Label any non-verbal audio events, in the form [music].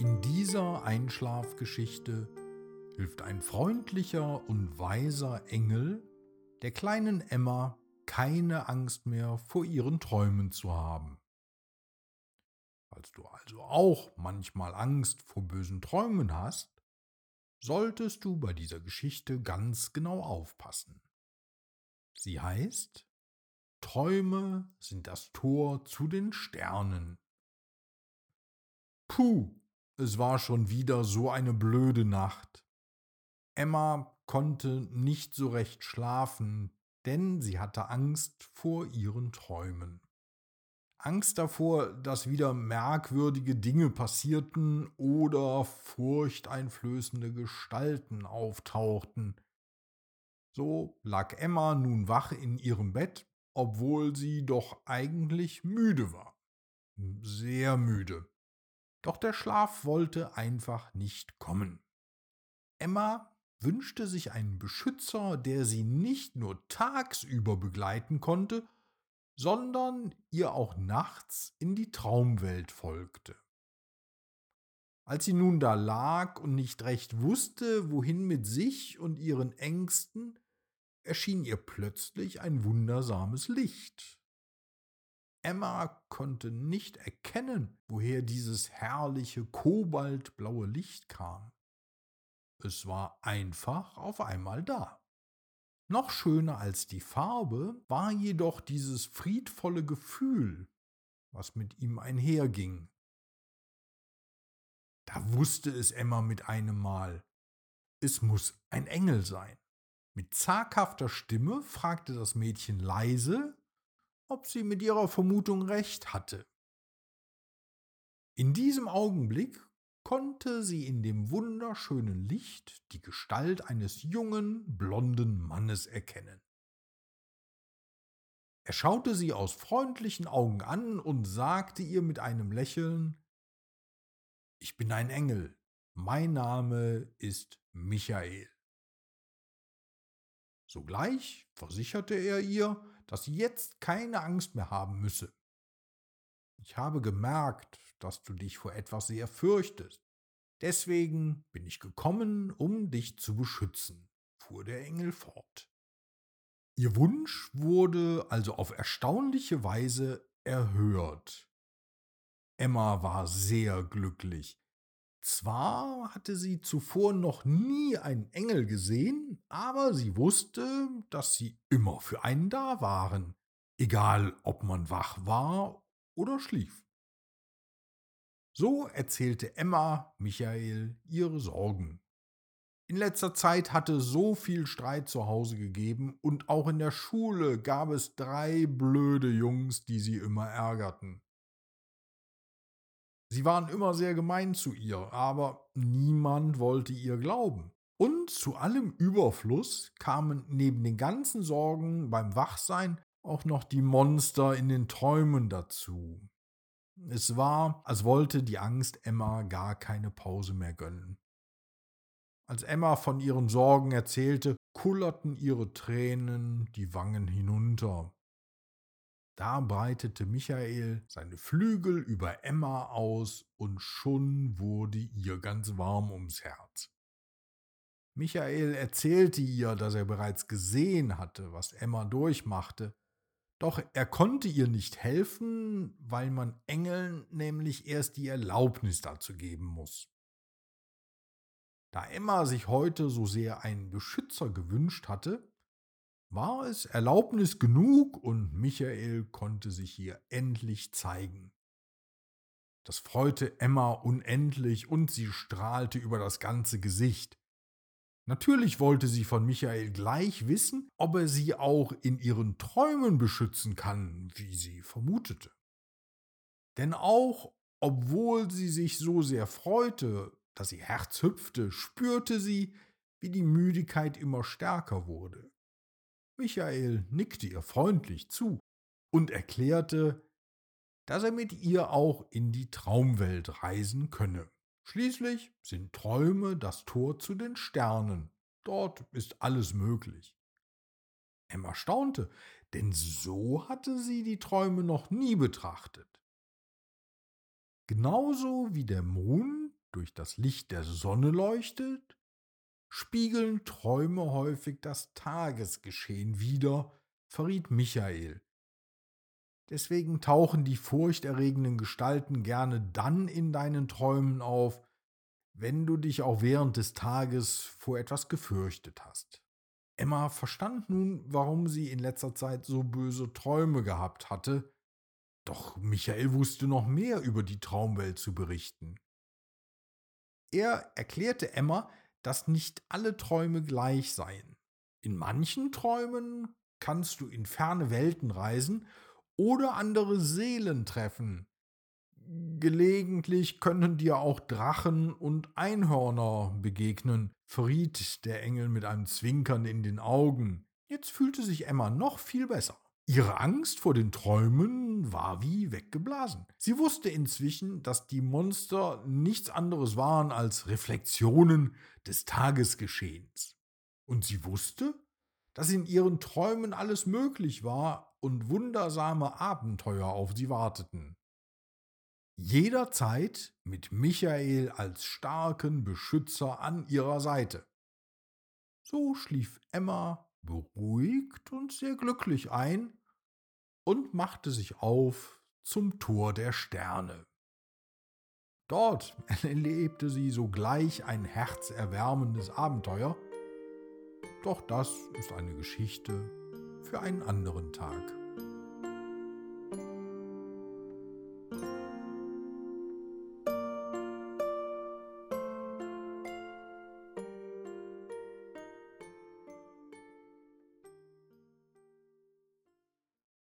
In dieser Einschlafgeschichte hilft ein freundlicher und weiser Engel der kleinen Emma keine Angst mehr vor ihren Träumen zu haben. Falls du also auch manchmal Angst vor bösen Träumen hast, solltest du bei dieser Geschichte ganz genau aufpassen. Sie heißt Träume sind das Tor zu den Sternen. Puh, es war schon wieder so eine blöde Nacht. Emma konnte nicht so recht schlafen, denn sie hatte Angst vor ihren Träumen. Angst davor, dass wieder merkwürdige Dinge passierten oder furchteinflößende Gestalten auftauchten. So lag Emma nun wach in ihrem Bett, obwohl sie doch eigentlich müde war. Sehr müde. Doch der Schlaf wollte einfach nicht kommen. Emma wünschte sich einen Beschützer, der sie nicht nur tagsüber begleiten konnte, sondern ihr auch nachts in die Traumwelt folgte. Als sie nun da lag und nicht recht wusste, wohin mit sich und ihren Ängsten, erschien ihr plötzlich ein wundersames Licht. Emma konnte nicht erkennen, woher dieses herrliche kobaltblaue Licht kam. Es war einfach auf einmal da. Noch schöner als die Farbe war jedoch dieses friedvolle Gefühl, was mit ihm einherging. Da wusste es Emma mit einem Mal, es muss ein Engel sein. Mit zaghafter Stimme fragte das Mädchen leise, ob sie mit ihrer Vermutung recht hatte. In diesem Augenblick konnte sie in dem wunderschönen Licht die Gestalt eines jungen, blonden Mannes erkennen. Er schaute sie aus freundlichen Augen an und sagte ihr mit einem Lächeln Ich bin ein Engel, mein Name ist Michael. Sogleich versicherte er ihr, dass sie jetzt keine Angst mehr haben müsse. Ich habe gemerkt, dass du dich vor etwas sehr fürchtest. Deswegen bin ich gekommen, um dich zu beschützen, fuhr der Engel fort. Ihr Wunsch wurde also auf erstaunliche Weise erhört. Emma war sehr glücklich. Zwar hatte sie zuvor noch nie einen Engel gesehen, aber sie wusste, dass sie immer für einen da waren, egal ob man wach war oder schlief. So erzählte Emma Michael ihre Sorgen. In letzter Zeit hatte so viel Streit zu Hause gegeben und auch in der Schule gab es drei blöde Jungs, die sie immer ärgerten. Sie waren immer sehr gemein zu ihr, aber niemand wollte ihr glauben. Und zu allem Überfluss kamen neben den ganzen Sorgen beim Wachsein auch noch die Monster in den Träumen dazu. Es war, als wollte die Angst Emma gar keine Pause mehr gönnen. Als Emma von ihren Sorgen erzählte, kullerten ihre Tränen die Wangen hinunter. Da breitete Michael seine Flügel über Emma aus und schon wurde ihr ganz warm ums Herz. Michael erzählte ihr, dass er bereits gesehen hatte, was Emma durchmachte, doch er konnte ihr nicht helfen, weil man Engeln nämlich erst die Erlaubnis dazu geben muss. Da Emma sich heute so sehr einen Beschützer gewünscht hatte, war es Erlaubnis genug und Michael konnte sich hier endlich zeigen. Das freute Emma unendlich und sie strahlte über das ganze Gesicht. Natürlich wollte sie von Michael gleich wissen, ob er sie auch in ihren Träumen beschützen kann, wie sie vermutete. Denn auch obwohl sie sich so sehr freute, dass ihr Herz hüpfte, spürte sie, wie die Müdigkeit immer stärker wurde. Michael nickte ihr freundlich zu und erklärte, dass er mit ihr auch in die Traumwelt reisen könne. Schließlich sind Träume das Tor zu den Sternen. Dort ist alles möglich. Emma staunte, denn so hatte sie die Träume noch nie betrachtet. Genauso wie der Mond durch das Licht der Sonne leuchtet, spiegeln Träume häufig das Tagesgeschehen wider, verriet Michael. Deswegen tauchen die furchterregenden Gestalten gerne dann in deinen Träumen auf, wenn du dich auch während des Tages vor etwas gefürchtet hast. Emma verstand nun, warum sie in letzter Zeit so böse Träume gehabt hatte, doch Michael wusste noch mehr über die Traumwelt zu berichten. Er erklärte Emma, dass nicht alle Träume gleich seien. In manchen Träumen kannst du in ferne Welten reisen oder andere Seelen treffen. Gelegentlich können dir auch Drachen und Einhörner begegnen, verriet der Engel mit einem Zwinkern in den Augen. Jetzt fühlte sich Emma noch viel besser. Ihre Angst vor den Träumen war wie weggeblasen. Sie wusste inzwischen, dass die Monster nichts anderes waren als Reflexionen des Tagesgeschehens. Und sie wusste, dass in ihren Träumen alles möglich war und wundersame Abenteuer auf sie warteten. Jederzeit mit Michael als starken Beschützer an ihrer Seite. So schlief Emma beruhigt und sehr glücklich ein und machte sich auf zum Tor der Sterne. Dort [laughs] erlebte sie sogleich ein herzerwärmendes Abenteuer, doch das ist eine Geschichte für einen anderen Tag.